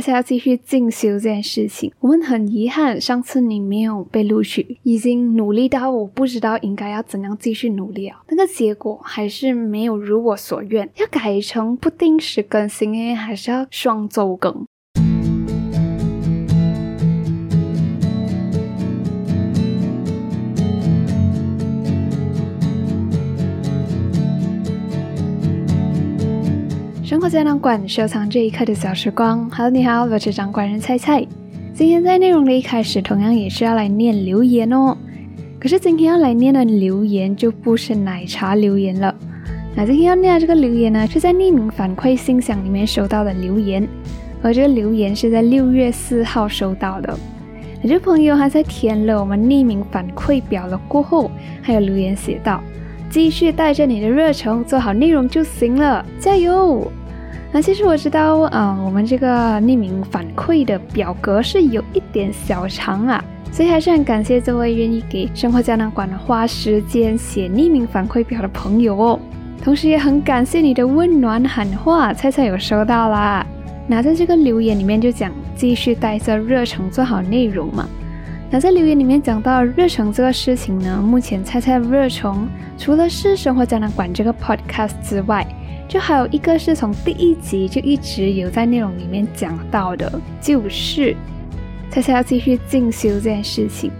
下次要继续进修这件事情。我们很遗憾，上次你没有被录取，已经努力到我不知道应该要怎样继续努力了。那个结果还是没有如我所愿，要改成不定时更新诶，还是要双周更。生活胶囊馆收藏这一刻的小时光。Hello，你好，我是掌管人菜菜。今天在内容的一开始，同样也是要来念留言哦。可是今天要来念的留言就不是奶茶留言了。那今天要念的这个留言呢，是在匿名反馈信箱里面收到的留言，而这个留言是在六月四号收到的。这朋友还在填了我们匿名反馈表了过后，还有留言写道：“继续带着你的热忱做好内容就行了，加油！”那其实我知道，嗯，我们这个匿名反馈的表格是有一点小长啊，所以还是很感谢这位愿意给生活胶囊馆花时间写匿名反馈表的朋友哦。同时也很感谢你的温暖喊话，菜菜有收到啦。那在这个留言里面就讲继续带着热诚做好内容嘛。那在留言里面讲到热诚这个事情呢，目前菜菜热诚除了是生活胶囊馆这个 podcast 之外。就还有一个是从第一集就一直有在内容里面讲到的，就是猜猜要继续进修这件事情。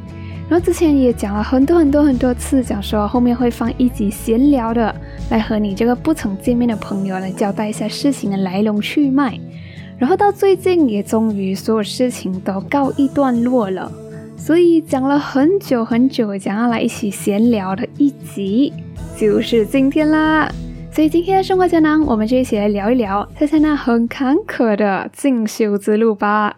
然后之前也讲了很多很多很多次，讲说后面会放一集闲聊的，来和你这个不曾见面的朋友来交代一下事情的来龙去脉。然后到最近也终于所有事情都告一段落了，所以讲了很久很久，讲要来一起闲聊的一集，就是今天啦。所以今天的生活胶囊，我们就一起来聊一聊猜猜那很坎坷的进修之路吧。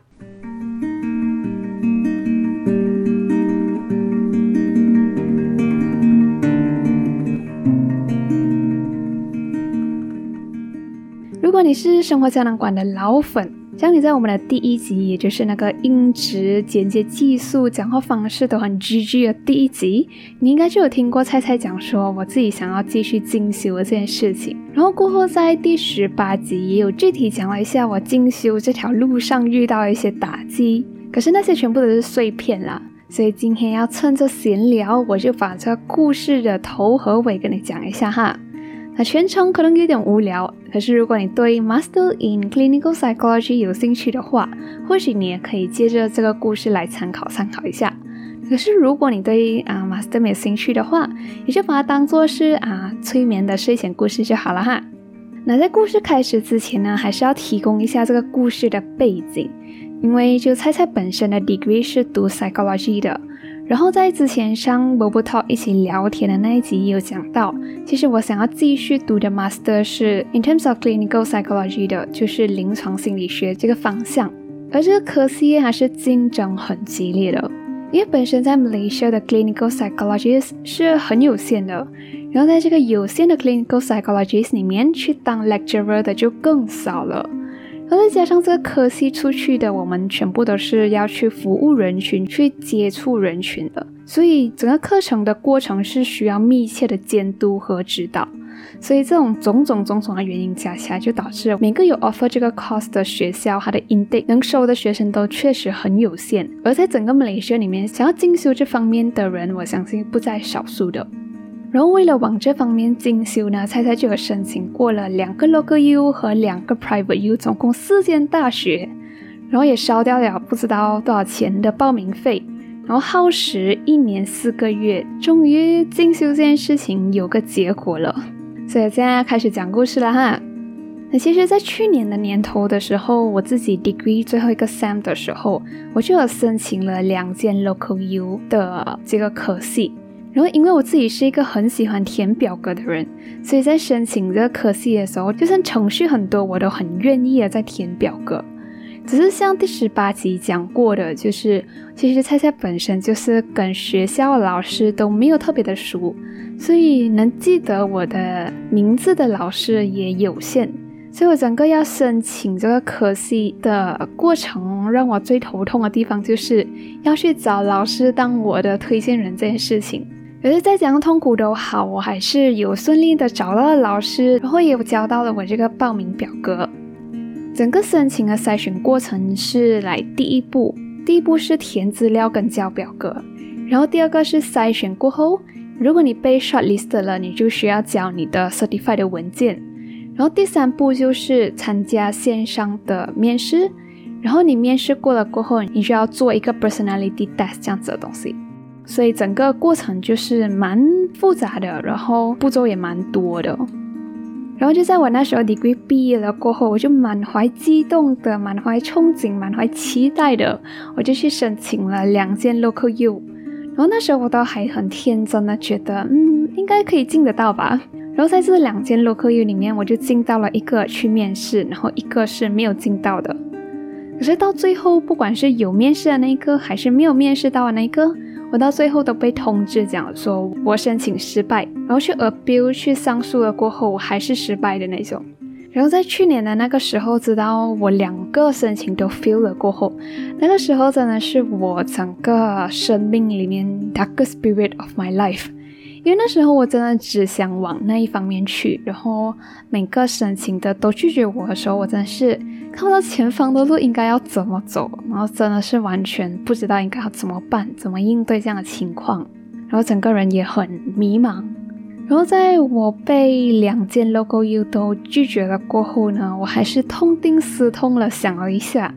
如果你是生活胶囊馆的老粉，像你在我们的第一集，也就是那个音质、剪接技术、讲话方式都很 GG 的第一集，你应该就有听过菜菜讲说我自己想要继续进修的这件事情。然后过后在第十八集也有具体讲了一下我进修这条路上遇到一些打击，可是那些全部都是碎片啦。所以今天要趁着闲聊，我就把这故事的头和尾跟你讲一下哈。那全程可能有点无聊，可是如果你对 Master in Clinical Psychology 有兴趣的话，或许你也可以接着这个故事来参考参考一下。可是如果你对啊 Master 没有兴趣的话，你就把它当做是啊催眠的睡前故事就好了哈。那在故事开始之前呢，还是要提供一下这个故事的背景，因为就猜猜本身的 degree 是读 Psychology 的。然后在之前上 Bobo Talk 一起聊天的那一集有讲到，其实我想要继续读的 Master 是 In terms of Clinical Psychology 的，就是临床心理学这个方向。而这个科系还是竞争很激烈的，因为本身在 Malaysia 的 Clinical psychologist 是很有限的，然后在这个有限的 Clinical psychologist 里面去当 Lecturer 的就更少了。而再加上这个科系出去的，我们全部都是要去服务人群、去接触人群的，所以整个课程的过程是需要密切的监督和指导。所以这种种种种种的原因加起来，就导致每个有 offer 这个 course 的学校，它的 intake 能收的学生都确实很有限。而在整个马来西亚里面，想要进修这方面的人，我相信不在少数的。然后为了往这方面进修呢，猜猜就有申请过了两个 local U 和两个 private U，总共四间大学，然后也烧掉了不知道多少钱的报名费，然后耗时一年四个月，终于进修这件事情有个结果了。所以现在开始讲故事了哈。那其实，在去年的年头的时候，我自己 degree 最后一个 sem 的时候，我就有申请了两间 local U 的这个科系。然后，因为我自己是一个很喜欢填表格的人，所以在申请这个科系的时候，就算程序很多，我都很愿意的在填表格。只是像第十八集讲过的，就是其实菜菜本身就是跟学校老师都没有特别的熟，所以能记得我的名字的老师也有限。所以我整个要申请这个科系的过程，让我最头痛的地方就是要去找老师当我的推荐人这件事情。可是再怎样痛苦都好，我还是有顺利的找到了老师，然后也有交到了我这个报名表格。整个申请的筛选过程是来第一步，第一步是填资料跟交表格，然后第二个是筛选过后，如果你被 shortlist 了，你就需要交你的 certified 的文件，然后第三步就是参加线上的面试，然后你面试过了过后，你就要做一个 personality test 这样子的东西，所以整个过程就是蛮复杂的，然后步骤也蛮多的。然后就在我那时候 degree 毕业了过后，我就满怀激动的、满怀憧憬、满怀期待的，我就去申请了两间 local U。然后那时候我都还很天真的觉得，嗯，应该可以进得到吧。然后在这两间 local U 里面，我就进到了一个去面试，然后一个是没有进到的。可是到最后，不管是有面试的那一个，还是没有面试到的那一个。我到最后都被通知讲说我申请失败，然后去 appeal 去上诉了过后，我还是失败的那种。然后在去年的那个时候，直到我两个申请都 fail 了过后，那个时候真的是我整个生命里面 dark spirit of my life。因为那时候我真的只想往那一方面去，然后每个申请的都拒绝我的时候，我真的是看不到前方的路应该要怎么走，然后真的是完全不知道应该要怎么办，怎么应对这样的情况，然后整个人也很迷茫。然后在我被两件 logo U 都拒绝了过后呢，我还是痛定思痛了，想了一下，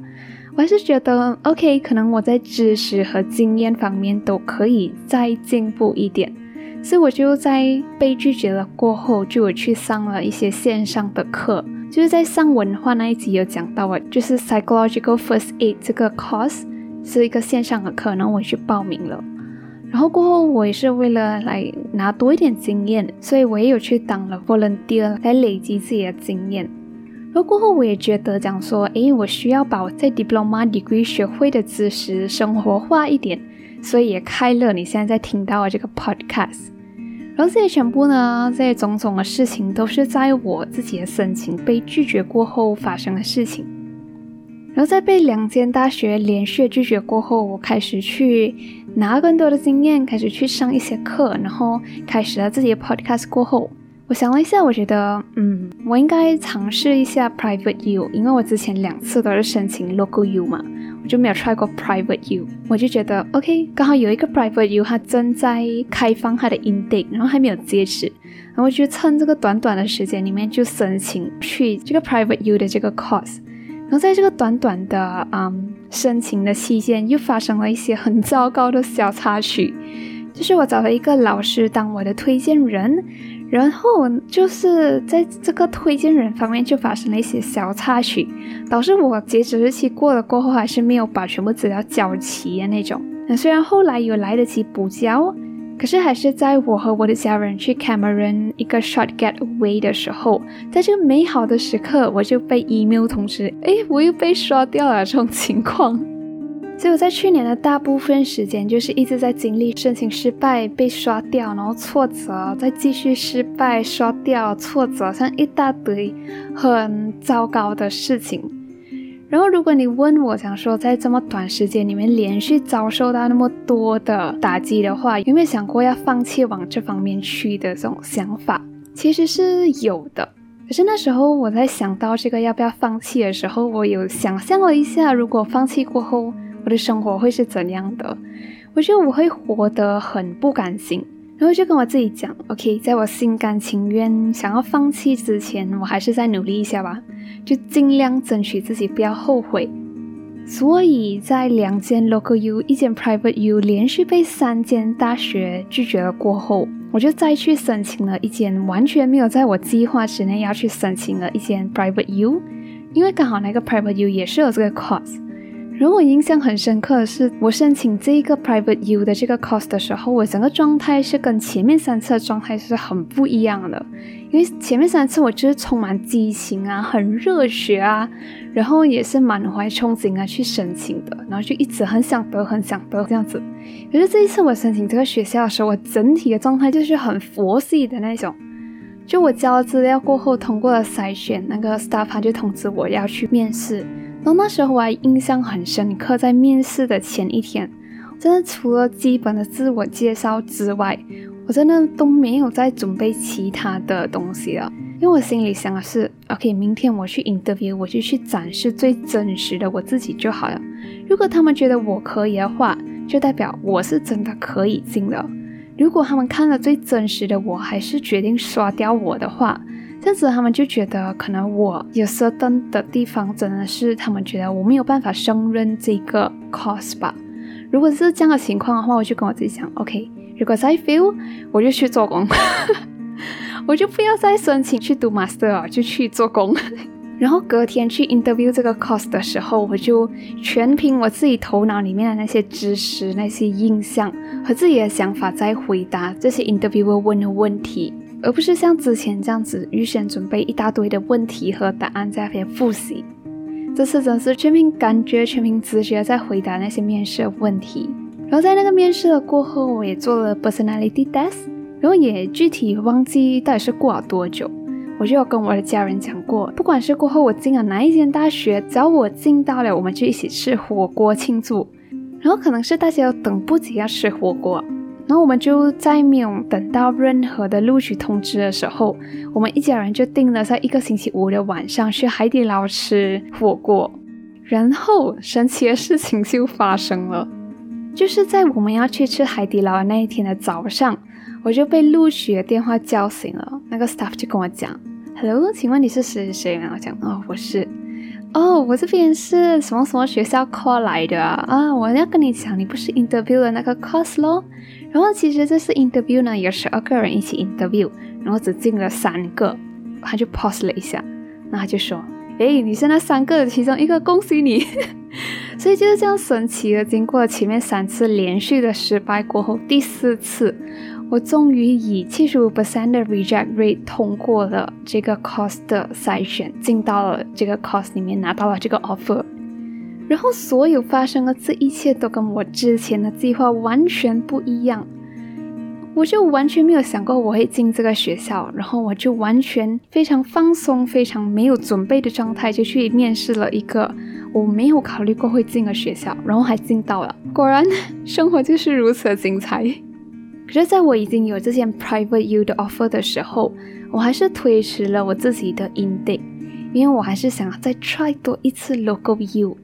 我还是觉得 OK，可能我在知识和经验方面都可以再进步一点。所以我就在被拒绝了过后，就有去上了一些线上的课，就是在上文化那一集有讲到啊，就是 psychological first aid 这个 course 是一个线上的课，然后我去报名了。然后过后我也是为了来拿多一点经验，所以我也有去当了 volunteer 来累积自己的经验。然后过后我也觉得讲说，诶，我需要把我在 diploma degree 学会的知识生活化一点，所以也开了你现在在听到的这个 podcast。然后这些全部呢，这些种种的事情都是在我自己的申请被拒绝过后发生的事情。然后在被两间大学连续拒绝过后，我开始去拿更多的经验，开始去上一些课，然后开始了自己的 podcast 过后。我想了一下，我觉得，嗯，我应该尝试一下 private U，因为我之前两次都是申请 local U 嘛，我就没有 try 过 private U。我就觉得，OK，刚好有一个 private U，它正在开放它的 intake，然后还没有截止，然后我就趁这个短短的时间里面就申请去这个 private U 的这个 course。然后在这个短短的嗯申请的期间，又发生了一些很糟糕的小插曲，就是我找了一个老师当我的推荐人。然后就是在这个推荐人方面就发生了一些小插曲，导致我截止日期过了过后还是没有把全部资料交齐的那种。那虽然后来有来得及补交，可是还是在我和我的家人去 Cameron 一个 short getaway 的时候，在这个美好的时刻，我就被 email 通知，哎，我又被刷掉了这种情况。所以我在去年的大部分时间，就是一直在经历申请失败、被刷掉，然后挫折，再继续失败、刷掉、挫折，像一大堆很糟糕的事情。然后，如果你问我，想说在这么短时间里面连续遭受到那么多的打击的话，有没有想过要放弃往这方面去的这种想法？其实是有的。可是那时候我在想到这个要不要放弃的时候，我有想象了一下，如果放弃过后。我的生活会是怎样的？我觉得我会活得很不甘心，然后就跟我自己讲：“OK，在我心甘情愿想要放弃之前，我还是再努力一下吧，就尽量争取自己不要后悔。”所以在两间 local U、一间 private U 连续被三间大学拒绝了过后，我就再去申请了一间完全没有在我计划之内要去申请的一间 private U，因为刚好那个 private U 也是有这个 course。然后我印象很深刻的是，我申请这一个 private U 的这个 course 的时候，我整个状态是跟前面三次的状态是很不一样的。因为前面三次我就是充满激情啊，很热血啊，然后也是满怀憧憬啊去申请的，然后就一直很想得，很想得这样子。可是这一次我申请这个学校的时候，我整体的状态就是很佛系的那种。就我交了资料过后，通过了筛选，那个 staff 就通知我要去面试。然后那时候我还印象很深刻，在面试的前一天，真的除了基本的自我介绍之外，我真的都没有再准备其他的东西了。因为我心里想的是，OK，明天我去 interview，我就去展示最真实的我自己就好了。如果他们觉得我可以的话，就代表我是真的可以进的。如果他们看了最真实的我，还是决定刷掉我的话，这样子他们就觉得可能我有 certain 的地方真的是他们觉得我没有办法胜任这个 course 吧。如果是这样的情况的话，我就跟我自己讲，OK，如果再 feel，我就去做工。我就不要再申请去读 master 了，就去做工。然后隔天去 interview 这个 course 的时候，我就全凭我自己头脑里面的那些知识、那些印象和自己的想法在回答这些 interviewer 问的问题，而不是像之前这样子预先准备一大堆的问题和答案在那边复习。这次真是全凭感觉、全凭直觉在回答那些面试的问题。然后在那个面试的过后，我也做了 personality test。然后也具体忘记到底是过了多久，我就有跟我的家人讲过，不管是过后我进了哪一间大学，只要我进到了，我们就一起吃火锅庆祝。然后可能是大家都等不及要吃火锅，然后我们就在没有等到任何的录取通知的时候，我们一家人就定了在一个星期五的晚上去海底捞吃火锅。然后神奇的事情就发生了，就是在我们要去吃海底捞的那一天的早上。我就被录取的电话叫醒了，那个 staff 就跟我讲：“Hello，请问你是谁谁吗？”我讲：“哦，我是，哦，我这边是什么什么学校 call 来的啊？我要跟你讲，你不是 interview 的那个 course 咯。然后其实这次 interview 呢，有十二个人一起 interview，然后只进了三个。他就 pause 了一下，那他就说：“诶，你是那三个的其中一个，恭喜你！” 所以就是这样神奇的，经过前面三次连续的失败过后，第四次。我终于以七十五 percent 的 reject rate 通过了这个 cost 的筛选，进到了这个 cost 里面，拿到了这个 offer。然后所有发生的这一切都跟我之前的计划完全不一样。我就完全没有想过我会进这个学校，然后我就完全非常放松、非常没有准备的状态就去面试了一个我没有考虑过会进的学校，然后还进到了。果然，生活就是如此的精彩。可是，在我已经有这件 private U 的 offer 的时候，我还是推迟了我自己的 intake，因为我还是想要再 try 多一次 local U，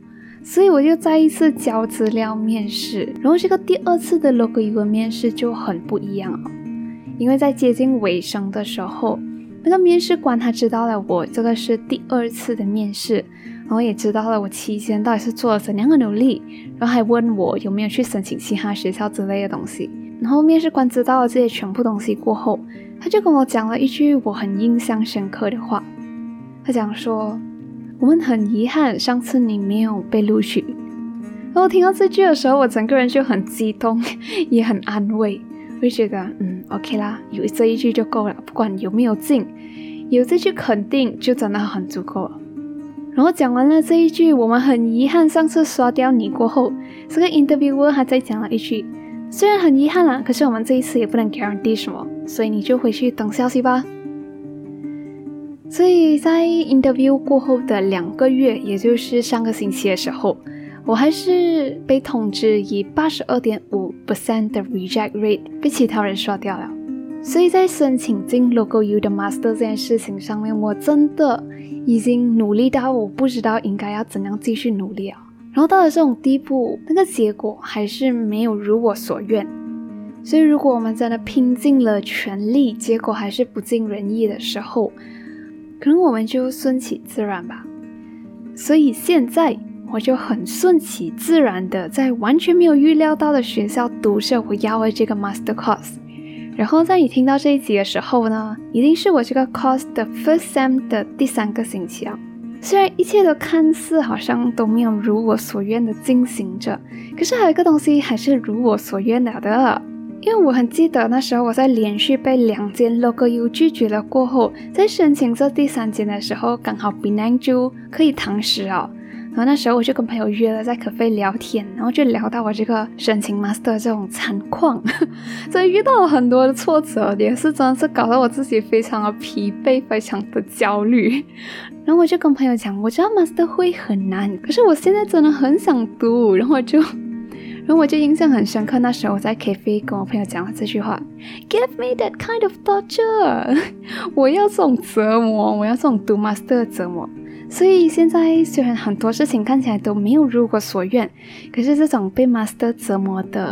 所以我就再一次交资料面试。然后这个第二次的 local U 的面试就很不一样了，因为在接近尾声的时候，那个面试官他知道了我这个是第二次的面试，然后也知道了我期间到底是做了怎样的努力，然后还问我有没有去申请其他学校之类的东西。然后面试官知道了这些全部东西过后，他就跟我讲了一句我很印象深刻的话。他讲说：“我们很遗憾上次你没有被录取。”然后听到这句的时候，我整个人就很激动，也很安慰。我觉得，嗯，OK 啦，有这一句就够了，不管有没有进，有这句肯定就真的很足够了。然后讲完了这一句，我们很遗憾上次刷掉你过后，这个 interviewer 还在讲了一句。虽然很遗憾啦，可是我们这一次也不能 guarantee 什么，所以你就回去等消息吧。所以在 interview 过后的两个月，也就是上个星期的时候，我还是被通知以八十二点五 percent 的 reject rate 被其他人刷掉了。所以在申请进 local U 的 master 这件事情上面，我真的已经努力到我不知道应该要怎样继续努力啊。然后到了这种地步，那个结果还是没有如我所愿。所以，如果我们真的拼尽了全力，结果还是不尽人意的时候，可能我们就顺其自然吧。所以现在我就很顺其自然的在完全没有预料到的学校读着我要的这个 master course。然后在你听到这一集的时候呢，已经是我这个 course 的 first sem 的第三个星期了。虽然一切都看似好像都没有如我所愿的进行着，可是还有一个东西还是如我所愿了的。因为我很记得那时候我在连续被两间 local U 拒绝了过后，在申请这第三间的时候，刚好 b e n a n 就可以堂食哦。然后那时候我就跟朋友约了在可费聊天，然后就聊到我这个申请 master 这种惨况，所以遇到了很多的挫折，也是真的是搞得我自己非常的疲惫，非常的焦虑。然后我就跟朋友讲，我知道 master 会很难，可是我现在真的很想读。然后我就，然后我就印象很深刻，那时候我在 K F I 跟我朋友讲了这句话：“Give me that kind of torture，我要这种折磨，我要这种 do master 的折磨。”所以现在虽然很多事情看起来都没有如我所愿，可是这种被 master 折磨的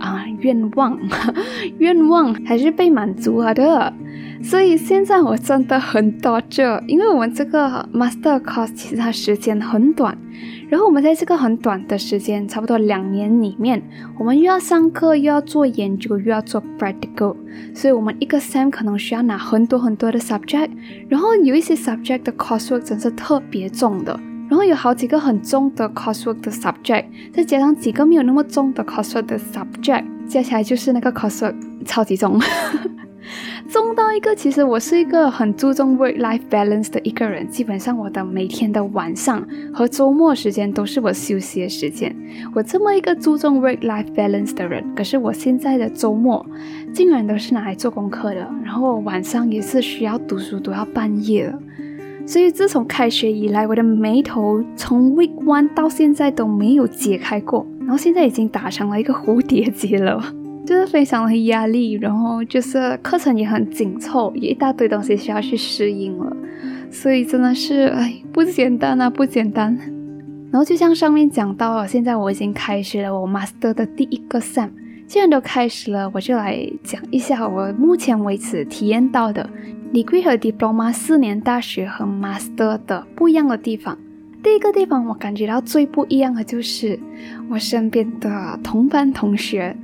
啊愿望，愿望还是被满足了的。所以现在我真的很多这，因为我们这个 master course 其实它时间很短。然后我们在这个很短的时间，差不多两年里面，我们又要上课，又要做研究，又要做 practical，所以我们一个 sem 可能需要拿很多很多的 subject，然后有一些 subject 的 coursework 真是特别重的，然后有好几个很重的 coursework 的 subject，再加上几个没有那么重的 coursework 的 subject，加起来就是那个 coursework 超级重。重到一个，其实我是一个很注重 work-life balance 的一个人。基本上我的每天的晚上和周末时间都是我休息的时间。我这么一个注重 work-life balance 的人，可是我现在的周末竟然都是拿来做功课的，然后晚上也是需要读书，读到半夜了。所以自从开学以来，我的眉头从 week one 到现在都没有解开过，然后现在已经打成了一个蝴蝶结了。就是非常的压力，然后就是课程也很紧凑，一大堆东西需要去适应了，所以真的是哎不简单啊，不简单。然后就像上面讲到，现在我已经开始了我 master 的第一个 sem，既然都开始了，我就来讲一下我目前为止体验到的 degree 和 diploma 四年大学和 master 的不一样的地方。第一个地方我感觉到最不一样的就是我身边的同班同学，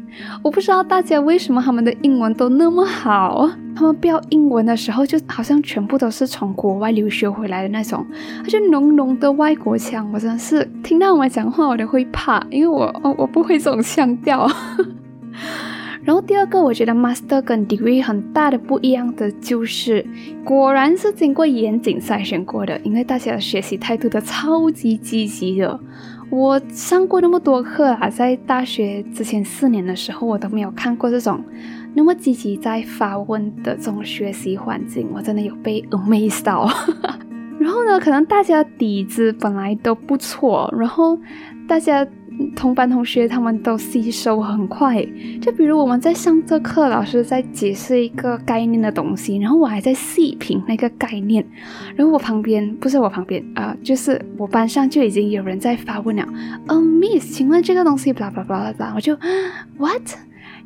我不知道大家为什么他们的英文都那么好，他们标英文的时候就好像全部都是从国外留学回来的那种，而且浓浓的外国腔，我真的是听到我们讲话我都会怕，因为我我我不会这种腔调。然后第二个，我觉得 master 跟 degree 很大的不一样的就是，果然是经过严谨筛选过的，因为大家的学习态度都超级积极的。我上过那么多课啊，在大学之前四年的时候，我都没有看过这种那么积极在发问的这种学习环境，我真的有被 amazed 到。然后呢，可能大家底子本来都不错，然后大家。同班同学他们都吸收很快，就比如我们在上这课，老师在解释一个概念的东西，然后我还在细品那个概念，然后我旁边不是我旁边啊，就是我班上就已经有人在发问了，嗯，Miss，请问这个东西，blah blah blah blah，我就 What？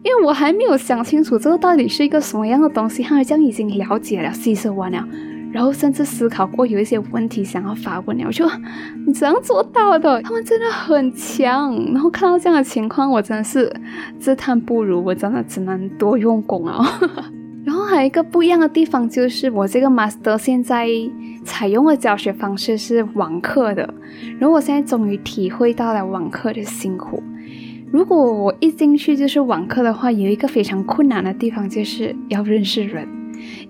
因为我还没有想清楚这个到底是一个什么样的东西，他好像已经了解了，吸收完了。然后甚至思考过有一些问题想要发问了，我就你怎样做到的？他们真的很强。然后看到这样的情况，我真的是自叹不如，我真的只能多用功啊。然后还有一个不一样的地方就是，我这个 master 现在采用的教学方式是网课的。然后我现在终于体会到了网课的辛苦。如果我一进去就是网课的话，有一个非常困难的地方就是要认识人。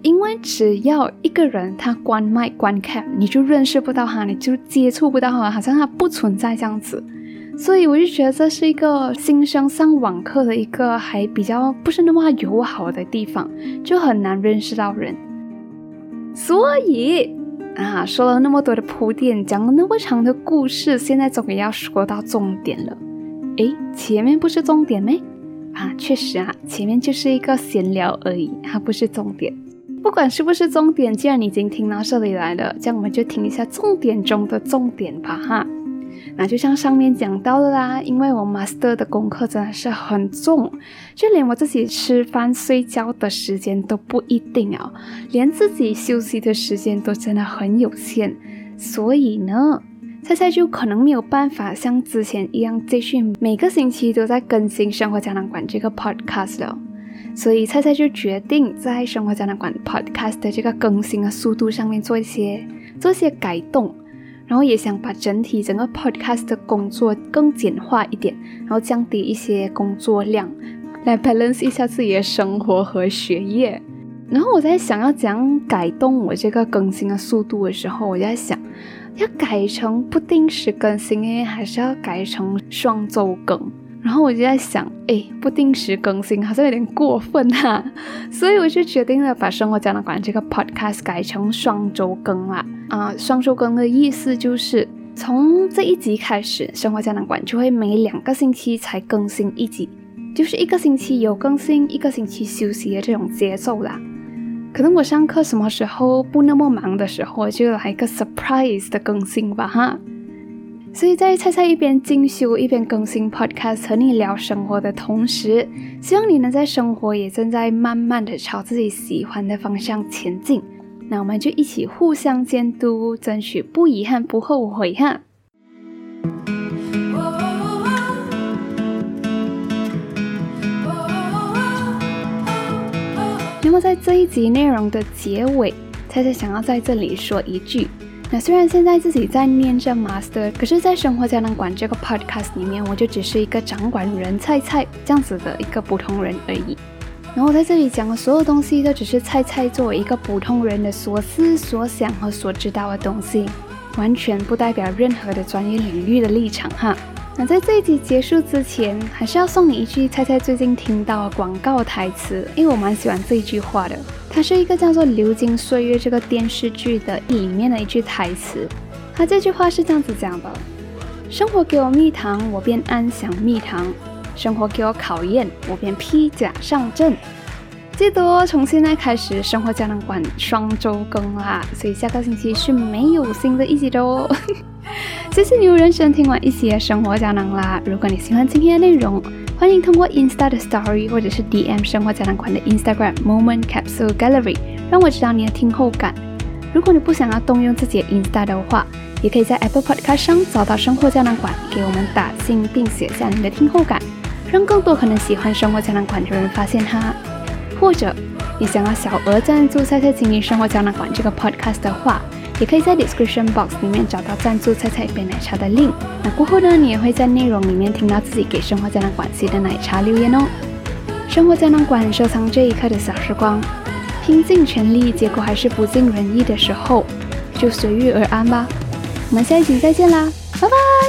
因为只要一个人他关麦关 cam，你就认识不到他，你就接触不到他，好像他不存在这样子。所以我就觉得这是一个新生上网课的一个还比较不是那么友好的地方，就很难认识到人。所以啊，说了那么多的铺垫，讲了那么长的故事，现在终于要说到重点了。诶，前面不是重点没？啊，确实啊，前面就是一个闲聊而已，它不是重点。不管是不是重点，既然你已经听到这里来了，这样我们就听一下重点中的重点吧，哈。那就像上面讲到的啦，因为我 master 的功课真的是很重，就连我自己吃饭睡觉的时间都不一定啊，连自己休息的时间都真的很有限，所以呢。菜菜就可能没有办法像之前一样继续每个星期都在更新《生活胶囊馆》这个 podcast 了，所以菜菜就决定在《生活胶囊馆》podcast 的这个更新的速度上面做一些做一些改动，然后也想把整体整个 podcast 的工作更简化一点，然后降低一些工作量，来 balance 一下自己的生活和学业。然后我在想要怎样改动我这个更新的速度的时候，我就在想。要改成不定时更新诶，还是要改成双周更？然后我就在想，哎，不定时更新好像有点过分哈，所以我就决定了把生活胶囊馆这个 podcast 改成双周更啦。啊，双周更的意思就是从这一集开始，生活胶囊馆就会每两个星期才更新一集，就是一个星期有更新，一个星期休息的这种节奏啦。可能我上课什么时候不那么忙的时候，就来一个 surprise 的更新吧哈。所以在菜菜一边进修一边更新 podcast 和你聊生活的同时，希望你能在生活也正在慢慢的朝自己喜欢的方向前进。那我们就一起互相监督，争取不遗憾、不后悔哈。那么在这一集内容的结尾，菜菜想要在这里说一句：那虽然现在自己在念着 master，可是，在生活胶囊馆这个 podcast 里面，我就只是一个掌管人菜菜这样子的一个普通人而已。然后在这里讲的所有东西，都只是菜菜作为一个普通人的所思所想和所知道的东西，完全不代表任何的专业领域的立场哈。那在这一集结束之前，还是要送你一句猜猜最近听到广告台词，因为我蛮喜欢这一句话的。它是一个叫做《流金岁月》这个电视剧的里面的一句台词。它这句话是这样子讲的：生活给我蜜糖，我便安享蜜糖。生活给我考验，我便披甲上阵。记得哦，从现在开始，生活胶囊馆双周更啦，所以下个星期是没有新的一集的哦。谢谢你有认真听完一期的生活胶囊啦。如果你喜欢今天的内容，欢迎通过 Insta 的 Story 或者是 DM 生活胶囊馆的 Instagram Moment Capsule Gallery 让我知道你的听后感。如果你不想要动用自己的 Insta 的话，也可以在 Apple Podcast 上找到生活胶囊馆，给我们打星并写下你的听后感。让更多可能喜欢生活胶囊馆的人发现它，或者你想要小额赞助菜菜经营生活胶囊馆这个 podcast 的话，也可以在 description box 里面找到赞助菜菜一杯奶茶的 link。那过后呢，你也会在内容里面听到自己给生活胶囊馆写的奶茶留言哦。生活胶囊馆收藏这一刻的小时光，拼尽全力，结果还是不尽人意的时候，就随遇而安吧。我们下一集再见啦，拜拜。